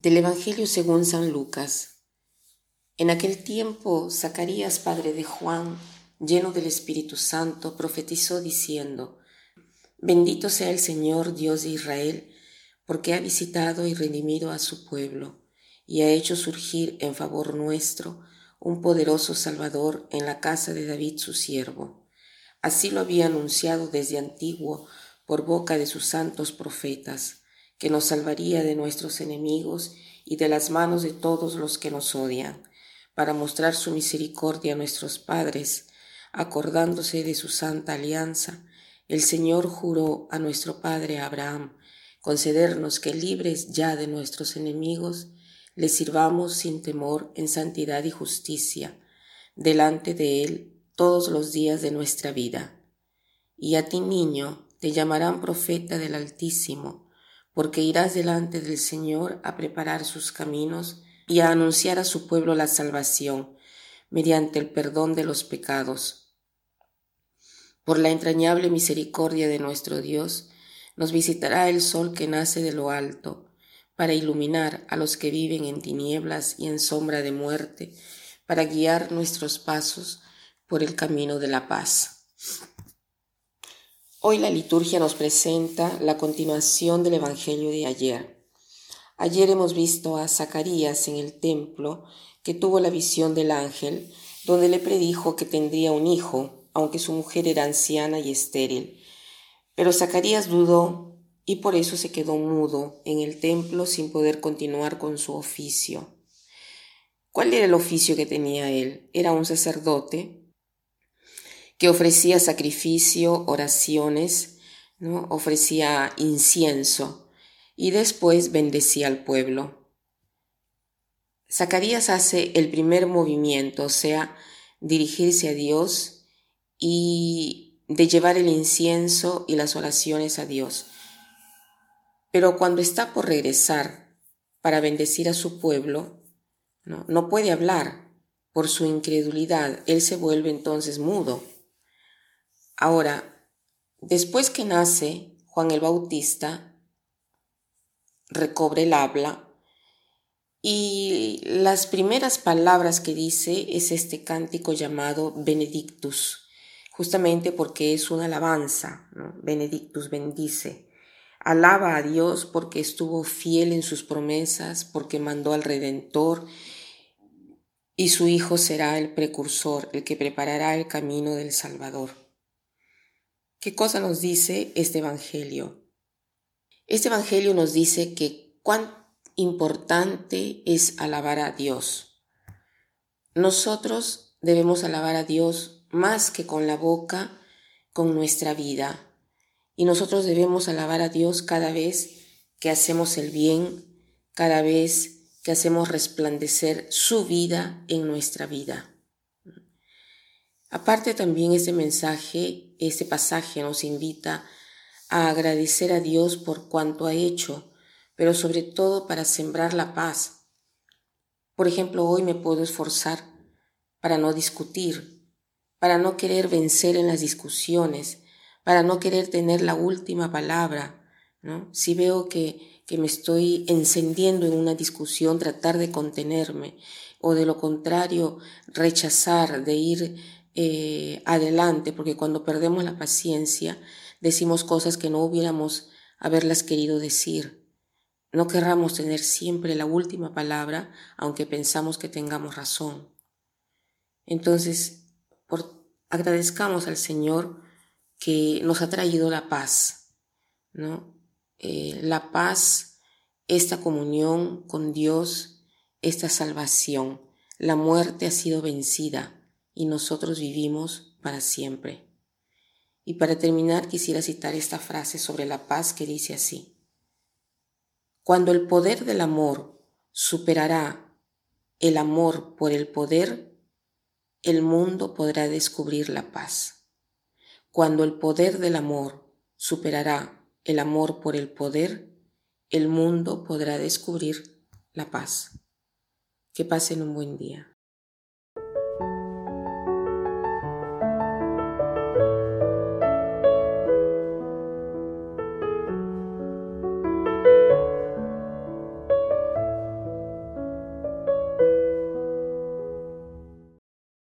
Del Evangelio según San Lucas. En aquel tiempo, Zacarías, padre de Juan, lleno del Espíritu Santo, profetizó diciendo, Bendito sea el Señor Dios de Israel, porque ha visitado y redimido a su pueblo, y ha hecho surgir en favor nuestro un poderoso Salvador en la casa de David su siervo. Así lo había anunciado desde antiguo por boca de sus santos profetas que nos salvaría de nuestros enemigos y de las manos de todos los que nos odian, para mostrar su misericordia a nuestros padres, acordándose de su santa alianza, el Señor juró a nuestro Padre Abraham concedernos que libres ya de nuestros enemigos, le sirvamos sin temor en santidad y justicia, delante de Él todos los días de nuestra vida. Y a ti, niño, te llamarán profeta del Altísimo, porque irás delante del Señor a preparar sus caminos y a anunciar a su pueblo la salvación mediante el perdón de los pecados. Por la entrañable misericordia de nuestro Dios, nos visitará el sol que nace de lo alto, para iluminar a los que viven en tinieblas y en sombra de muerte, para guiar nuestros pasos por el camino de la paz. Hoy la liturgia nos presenta la continuación del Evangelio de ayer. Ayer hemos visto a Zacarías en el templo que tuvo la visión del ángel, donde le predijo que tendría un hijo, aunque su mujer era anciana y estéril. Pero Zacarías dudó y por eso se quedó mudo en el templo sin poder continuar con su oficio. ¿Cuál era el oficio que tenía él? Era un sacerdote que ofrecía sacrificio, oraciones, ¿no? ofrecía incienso y después bendecía al pueblo. Zacarías hace el primer movimiento, o sea, dirigirse a Dios y de llevar el incienso y las oraciones a Dios. Pero cuando está por regresar para bendecir a su pueblo, no, no puede hablar por su incredulidad. Él se vuelve entonces mudo. Ahora, después que nace Juan el Bautista, recobre el habla y las primeras palabras que dice es este cántico llamado Benedictus, justamente porque es una alabanza, Benedictus bendice. Alaba a Dios porque estuvo fiel en sus promesas, porque mandó al Redentor y su Hijo será el precursor, el que preparará el camino del Salvador. ¿Qué cosa nos dice este Evangelio? Este Evangelio nos dice que cuán importante es alabar a Dios. Nosotros debemos alabar a Dios más que con la boca, con nuestra vida. Y nosotros debemos alabar a Dios cada vez que hacemos el bien, cada vez que hacemos resplandecer su vida en nuestra vida. Aparte también ese mensaje, ese pasaje nos invita a agradecer a Dios por cuanto ha hecho, pero sobre todo para sembrar la paz. Por ejemplo, hoy me puedo esforzar para no discutir, para no querer vencer en las discusiones, para no querer tener la última palabra. ¿no? Si veo que, que me estoy encendiendo en una discusión, tratar de contenerme, o de lo contrario, rechazar, de ir eh, adelante, porque cuando perdemos la paciencia decimos cosas que no hubiéramos haberlas querido decir. No querramos tener siempre la última palabra, aunque pensamos que tengamos razón. Entonces, por, agradezcamos al Señor que nos ha traído la paz, ¿no? Eh, la paz, esta comunión con Dios, esta salvación. La muerte ha sido vencida y nosotros vivimos para siempre. Y para terminar quisiera citar esta frase sobre la paz que dice así. Cuando el poder del amor superará el amor por el poder, el mundo podrá descubrir la paz. Cuando el poder del amor superará el amor por el poder, el mundo podrá descubrir la paz. Que pasen un buen día.